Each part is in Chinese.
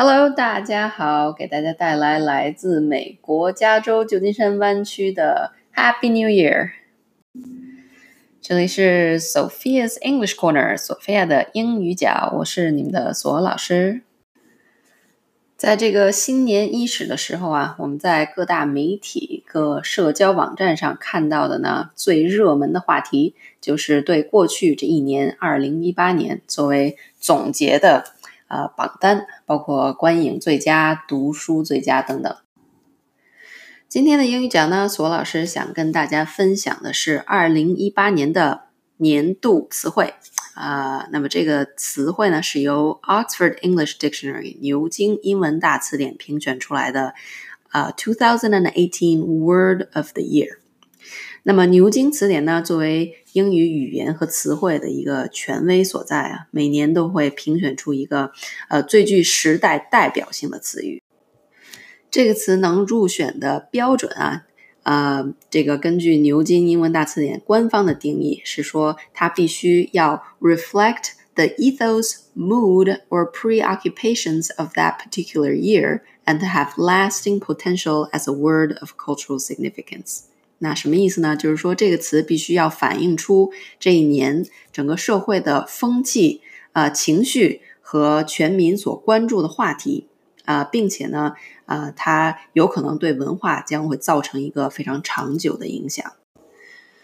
Hello，大家好，给大家带来来自美国加州旧金山湾区的 Happy New Year。这里是 Sophia's English Corner，索菲亚的英语角，我是你们的索老师。在这个新年伊始的时候啊，我们在各大媒体、各社交网站上看到的呢，最热门的话题就是对过去这一年，二零一八年作为总结的呃榜单，包括观影最佳、读书最佳等等。今天的英语讲呢，索老师想跟大家分享的是二零一八年的年度词汇。啊，那么这个词汇呢，是由 Oxford English Dictionary 牛津英文大词典评选出来的，啊，2018 Word of the Year。那么牛津词典呢，作为英语语言和词汇的一个权威所在啊，每年都会评选出一个呃最具时代代表性的词语。这个词能入选的标准啊。呃，这个根据牛津英文大词典官方的定义是说，它必须要 reflect the ethos, mood, or preoccupations of that particular year and have lasting potential as a word of cultural significance。那什么意思呢？就是说这个词必须要反映出这一年整个社会的风气、呃情绪和全民所关注的话题。啊，并且呢，啊，它有可能对文化将会造成一个非常长久的影响。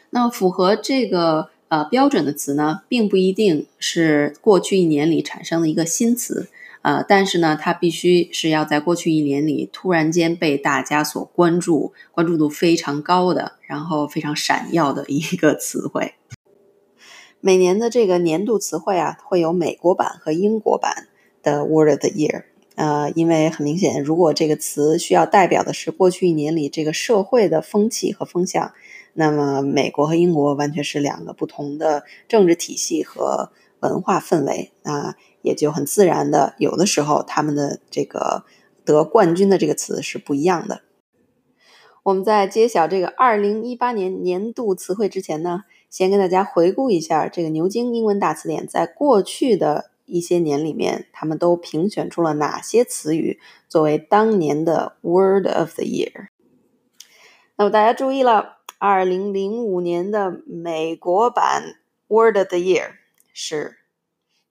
那，符合这个呃标准的词呢，并不一定是过去一年里产生的一个新词，呃，但是呢，它必须是要在过去一年里突然间被大家所关注、关注度非常高的，然后非常闪耀的一个词汇。每年的这个年度词汇啊，会有美国版和英国版的 Word of the Year。呃，因为很明显，如果这个词需要代表的是过去一年里这个社会的风气和风向，那么美国和英国完全是两个不同的政治体系和文化氛围，啊也就很自然的，有的时候他们的这个得冠军的这个词是不一样的。我们在揭晓这个二零一八年年度词汇之前呢，先跟大家回顾一下这个牛津英文大词典在过去的。一些年里面，他们都评选出了哪些词语作为当年的 Word of the Year？那么大家注意了，二零零五年的美国版 Word of the Year 是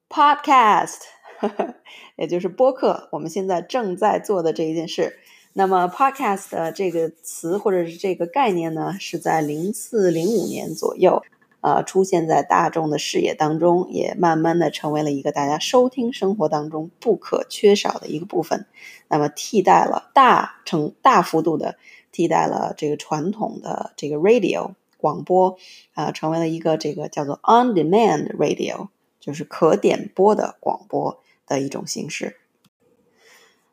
Podcast，也就是播客。我们现在正在做的这一件事。那么 Podcast 这个词或者是这个概念呢，是在零四零五年左右。呃，出现在大众的视野当中，也慢慢的成为了一个大家收听生活当中不可缺少的一个部分。那么，替代了大成大幅度的替代了这个传统的这个 radio 广播，啊，成为了一个这个叫做 on demand radio，就是可点播的广播的一种形式。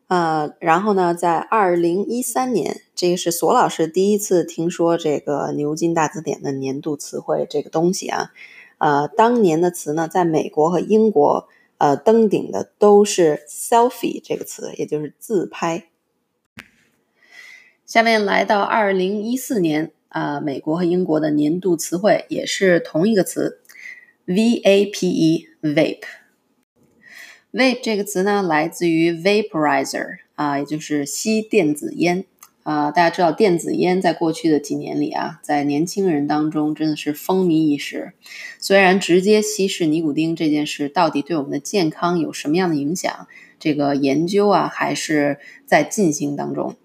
呃，然后呢，在二零一三年，这个是索老师第一次听说这个牛津大字典的年度词汇这个东西啊。呃，当年的词呢，在美国和英国，呃，登顶的都是 selfie 这个词，也就是自拍。下面来到二零一四年，啊，美国和英国的年度词汇也是同一个词，vape，vape。vape 这个词呢，来自于 vaporizer 啊，也就是吸电子烟啊。大家知道，电子烟在过去的几年里啊，在年轻人当中真的是风靡一时。虽然直接吸食尼古丁这件事到底对我们的健康有什么样的影响，这个研究啊还是在进行当中。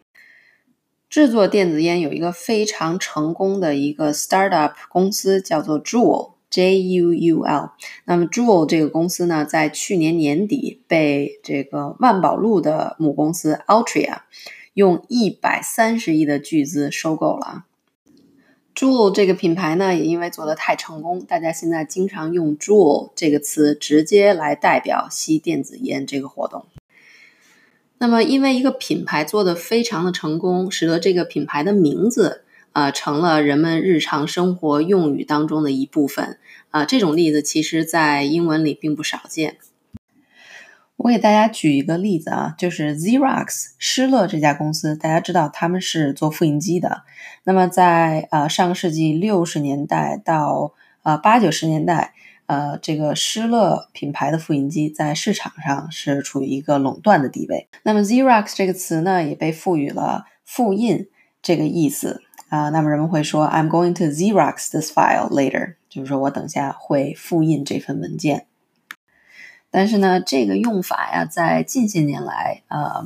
制作电子烟有一个非常成功的一个 startup 公司，叫做 Juul。Juul，那么 Juul 这个公司呢，在去年年底被这个万宝路的母公司 Altria 用一百三十亿的巨资收购了。Juul 这个品牌呢，也因为做的太成功，大家现在经常用 Juul 这个词直接来代表吸电子烟这个活动。那么，因为一个品牌做的非常的成功，使得这个品牌的名字。啊，成了人们日常生活用语当中的一部分。啊，这种例子其实，在英文里并不少见。我给大家举一个例子啊，就是 Xerox 施乐这家公司，大家知道他们是做复印机的。那么，在呃上个世纪六十年代到呃八九十年代，呃，这个施乐品牌的复印机在市场上是处于一个垄断的地位。那么 Xerox 这个词呢，也被赋予了复印这个意思啊。那么人们会说，I'm going to Xerox this file later，就是说我等下会复印这份文件。但是呢，这个用法呀，在近些年来，呃，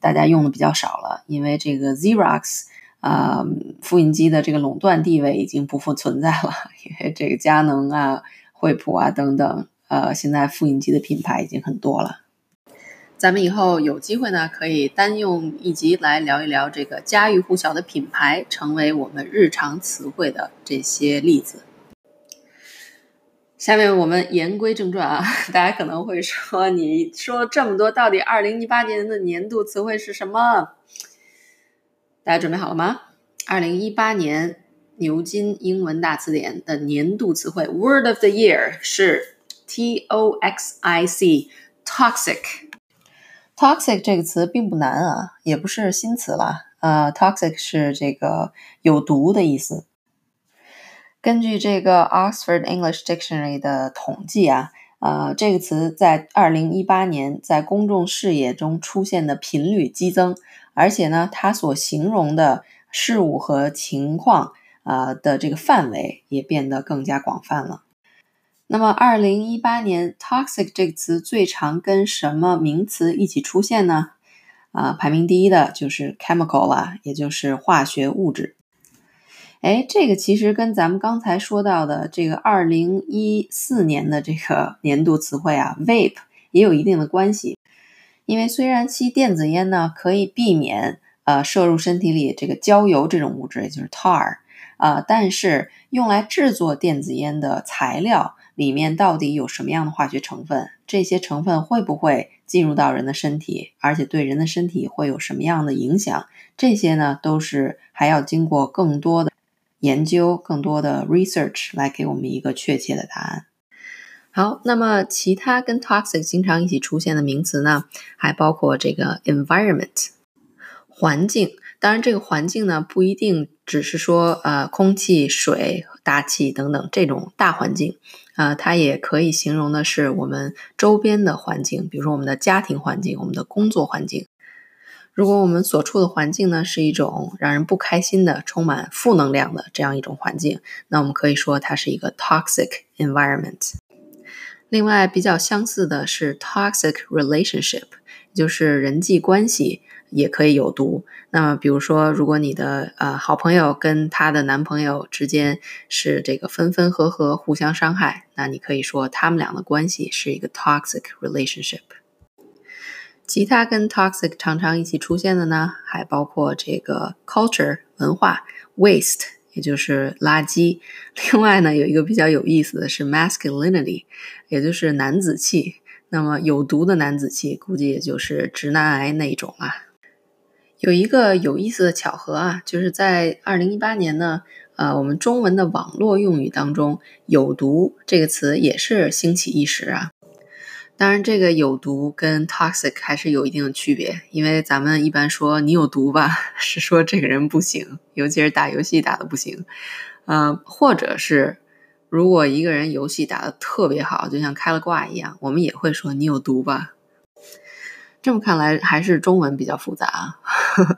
大家用的比较少了，因为这个 Xerox 啊，复印机的这个垄断地位已经不复存在了。因为这个佳能啊、惠普啊等等，呃，现在复印机的品牌已经很多了。咱们以后有机会呢，可以单用一集来聊一聊这个家喻户晓的品牌，成为我们日常词汇的这些例子。下面我们言归正传啊，大家可能会说，你说这么多，到底二零一八年的年度词汇是什么？大家准备好了吗？二零一八年牛津英文大词典的年度词汇 Word of the Year 是 T O X I C，toxic。toxic toxic 这个词并不难啊，也不是新词了。呃，toxic 是这个有毒的意思。根据这个 Oxford English Dictionary 的统计啊，呃，这个词在二零一八年在公众视野中出现的频率激增，而且呢，它所形容的事物和情况啊的这个范围也变得更加广泛了。那么，二零一八年 toxic 这个词最常跟什么名词一起出现呢？啊，排名第一的就是 chemical 啦，也就是化学物质。哎，这个其实跟咱们刚才说到的这个二零一四年的这个年度词汇啊，vape 也有一定的关系。因为虽然吸电子烟呢可以避免呃摄入身体里这个焦油这种物质，也就是 tar 啊，但是用来制作电子烟的材料里面到底有什么样的化学成分？这些成分会不会进入到人的身体？而且对人的身体会有什么样的影响？这些呢都是还要经过更多的。研究更多的 research 来给我们一个确切的答案。好，那么其他跟 toxic 经常一起出现的名词呢，还包括这个 environment 环境。当然，这个环境呢不一定只是说呃空气、水、大气等等这种大环境呃，它也可以形容的是我们周边的环境，比如说我们的家庭环境、我们的工作环境。如果我们所处的环境呢是一种让人不开心的、充满负能量的这样一种环境，那我们可以说它是一个 toxic environment。另外，比较相似的是 toxic relationship，就是人际关系也可以有毒。那么，比如说，如果你的呃好朋友跟她的男朋友之间是这个分分合合、互相伤害，那你可以说他们俩的关系是一个 toxic relationship。其他跟 toxic 常常一起出现的呢，还包括这个 culture 文化，waste 也就是垃圾。另外呢，有一个比较有意思的是 masculinity，也就是男子气。那么有毒的男子气，估计也就是直男癌那一种啦。有一个有意思的巧合啊，就是在二零一八年呢，呃，我们中文的网络用语当中，“有毒”这个词也是兴起一时啊。当然，这个有毒跟 toxic 还是有一定的区别，因为咱们一般说你有毒吧，是说这个人不行，尤其是打游戏打的不行，呃，或者是如果一个人游戏打的特别好，就像开了挂一样，我们也会说你有毒吧。这么看来，还是中文比较复杂啊。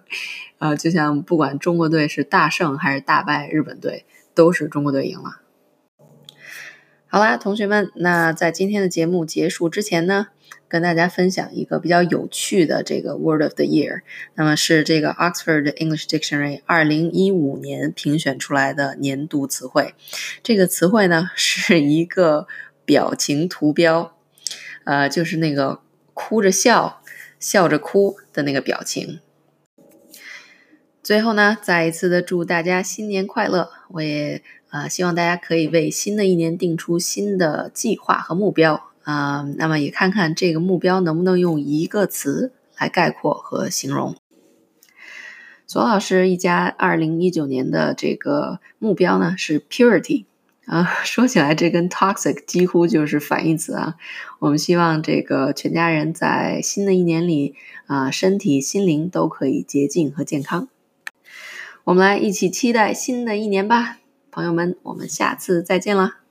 呃，就像不管中国队是大胜还是大败日本队，都是中国队赢了。好啦，同学们，那在今天的节目结束之前呢，跟大家分享一个比较有趣的这个 Word of the Year，那么是这个 Oxford English Dictionary 二零一五年评选出来的年度词汇。这个词汇呢是一个表情图标，呃，就是那个哭着笑、笑着哭的那个表情。最后呢，再一次的祝大家新年快乐！我也。啊，希望大家可以为新的一年定出新的计划和目标啊。那么也看看这个目标能不能用一个词来概括和形容。左老师一家二零一九年的这个目标呢是 purity 啊。说起来，这跟 toxic 几乎就是反义词啊。我们希望这个全家人在新的一年里啊，身体心灵都可以洁净和健康。我们来一起期待新的一年吧。朋友们，我们下次再见了。